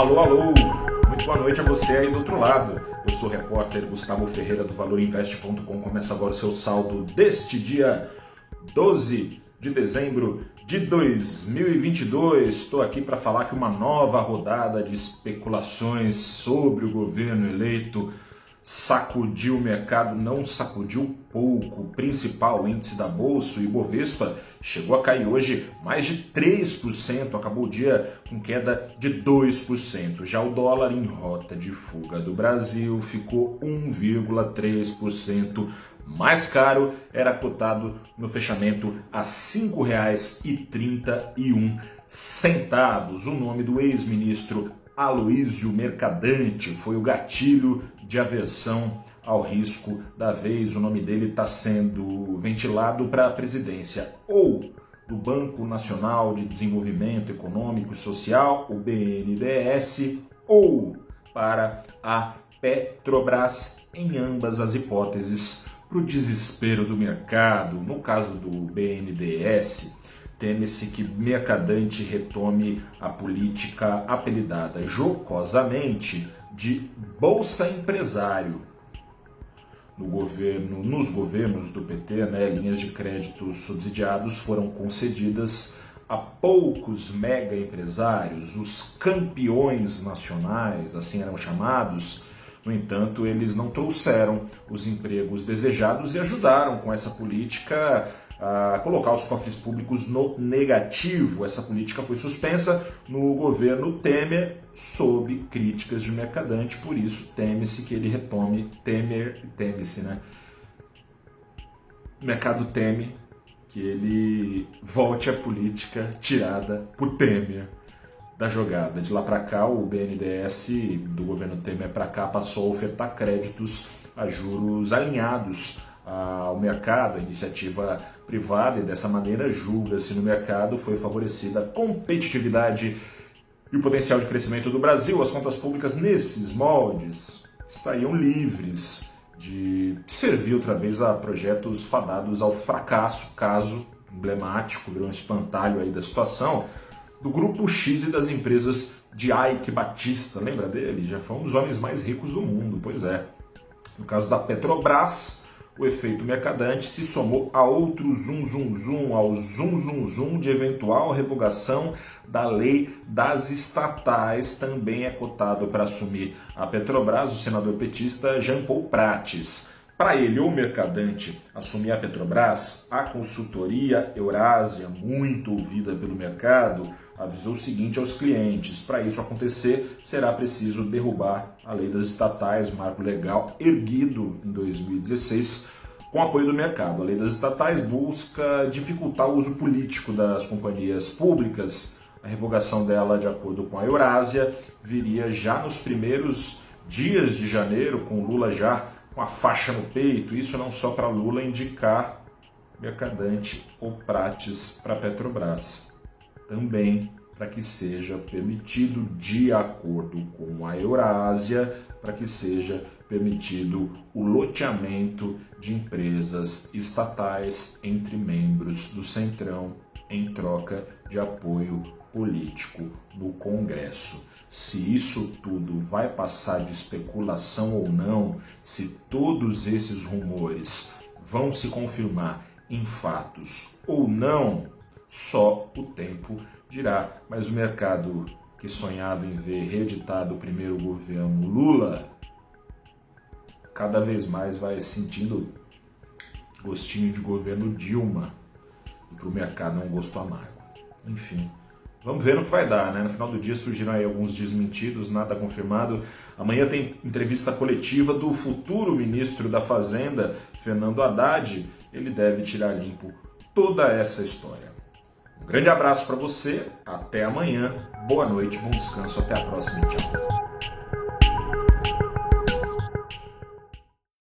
Alô, alô! Muito boa noite a você aí do outro lado. Eu sou o repórter Gustavo Ferreira do ValorInvest.com. Começa agora o seu saldo deste dia 12 de dezembro de 2022. Estou aqui para falar que uma nova rodada de especulações sobre o governo eleito sacudiu o mercado, não sacudiu pouco. O principal índice da Bolsa, o Ibovespa, chegou a cair hoje mais de 3%, acabou o dia com queda de 2%. Já o dólar em rota de fuga do Brasil ficou 1,3% mais caro, era cotado no fechamento a R$ 5,31. O nome do ex-ministro Aloísio Mercadante foi o gatilho de aversão ao risco da vez. O nome dele está sendo ventilado para a presidência ou do Banco Nacional de Desenvolvimento Econômico e Social, o BNDES, ou para a Petrobras, em ambas as hipóteses, para o desespero do mercado. No caso do BNDES, teme-se que Mercadante retome a política apelidada jocosamente de Bolsa Empresário. No governo, nos governos do PT, né, linhas de créditos subsidiados foram concedidas a poucos mega empresários, os campeões nacionais, assim eram chamados. No entanto, eles não trouxeram os empregos desejados e ajudaram com essa política colocar os cofres públicos no negativo. Essa política foi suspensa no governo Temer sob críticas de Mercadante, por isso teme-se que ele retome Temer, teme-se, né? O mercado teme que ele volte à política tirada por Temer da jogada. De lá para cá, o BNDES do governo Temer para cá passou a ofertar créditos a juros alinhados ao mercado, a iniciativa privada, e dessa maneira julga-se no mercado foi favorecida a competitividade e o potencial de crescimento do Brasil. As contas públicas nesses moldes estariam livres de servir outra vez a projetos fadados ao fracasso, caso emblemático, virou um espantalho aí da situação, do grupo X e das empresas de Ike Batista. Lembra dele? Já foi um dos homens mais ricos do mundo, pois é. No caso da Petrobras, o efeito mercadante se somou a outro zum zum zum, ao zum zum zum de eventual revogação da lei das estatais, também é cotado para assumir a Petrobras o senador petista Jean Paul Prates. Para ele, o mercadante assumir a Petrobras, a consultoria Eurásia, muito ouvida pelo mercado, avisou o seguinte aos clientes: para isso acontecer, será preciso derrubar a lei das estatais, marco legal erguido em 2016 com apoio do mercado. A lei das estatais busca dificultar o uso político das companhias públicas. A revogação dela, de acordo com a Eurásia, viria já nos primeiros dias de janeiro, com Lula já com a faixa no peito. Isso não só para Lula indicar Mercadante ou Prates para Petrobras, também para que seja permitido, de acordo com a Eurásia, para que seja permitido o loteamento de empresas estatais entre membros do Centrão em troca de apoio político no Congresso. Se isso tudo vai passar de especulação ou não, se todos esses rumores vão se confirmar em fatos ou não, só o tempo dirá. Mas o mercado que sonhava em ver reeditado o primeiro governo Lula cada vez mais vai sentindo gostinho de governo Dilma e para o mercado é um gosto amargo. Enfim, vamos ver no que vai dar, né? No final do dia surgiram aí alguns desmentidos, nada confirmado. Amanhã tem entrevista coletiva do futuro ministro da Fazenda, Fernando Haddad. Ele deve tirar limpo toda essa história. Um grande abraço para você, até amanhã, boa noite, bom descanso, até a próxima, tchau.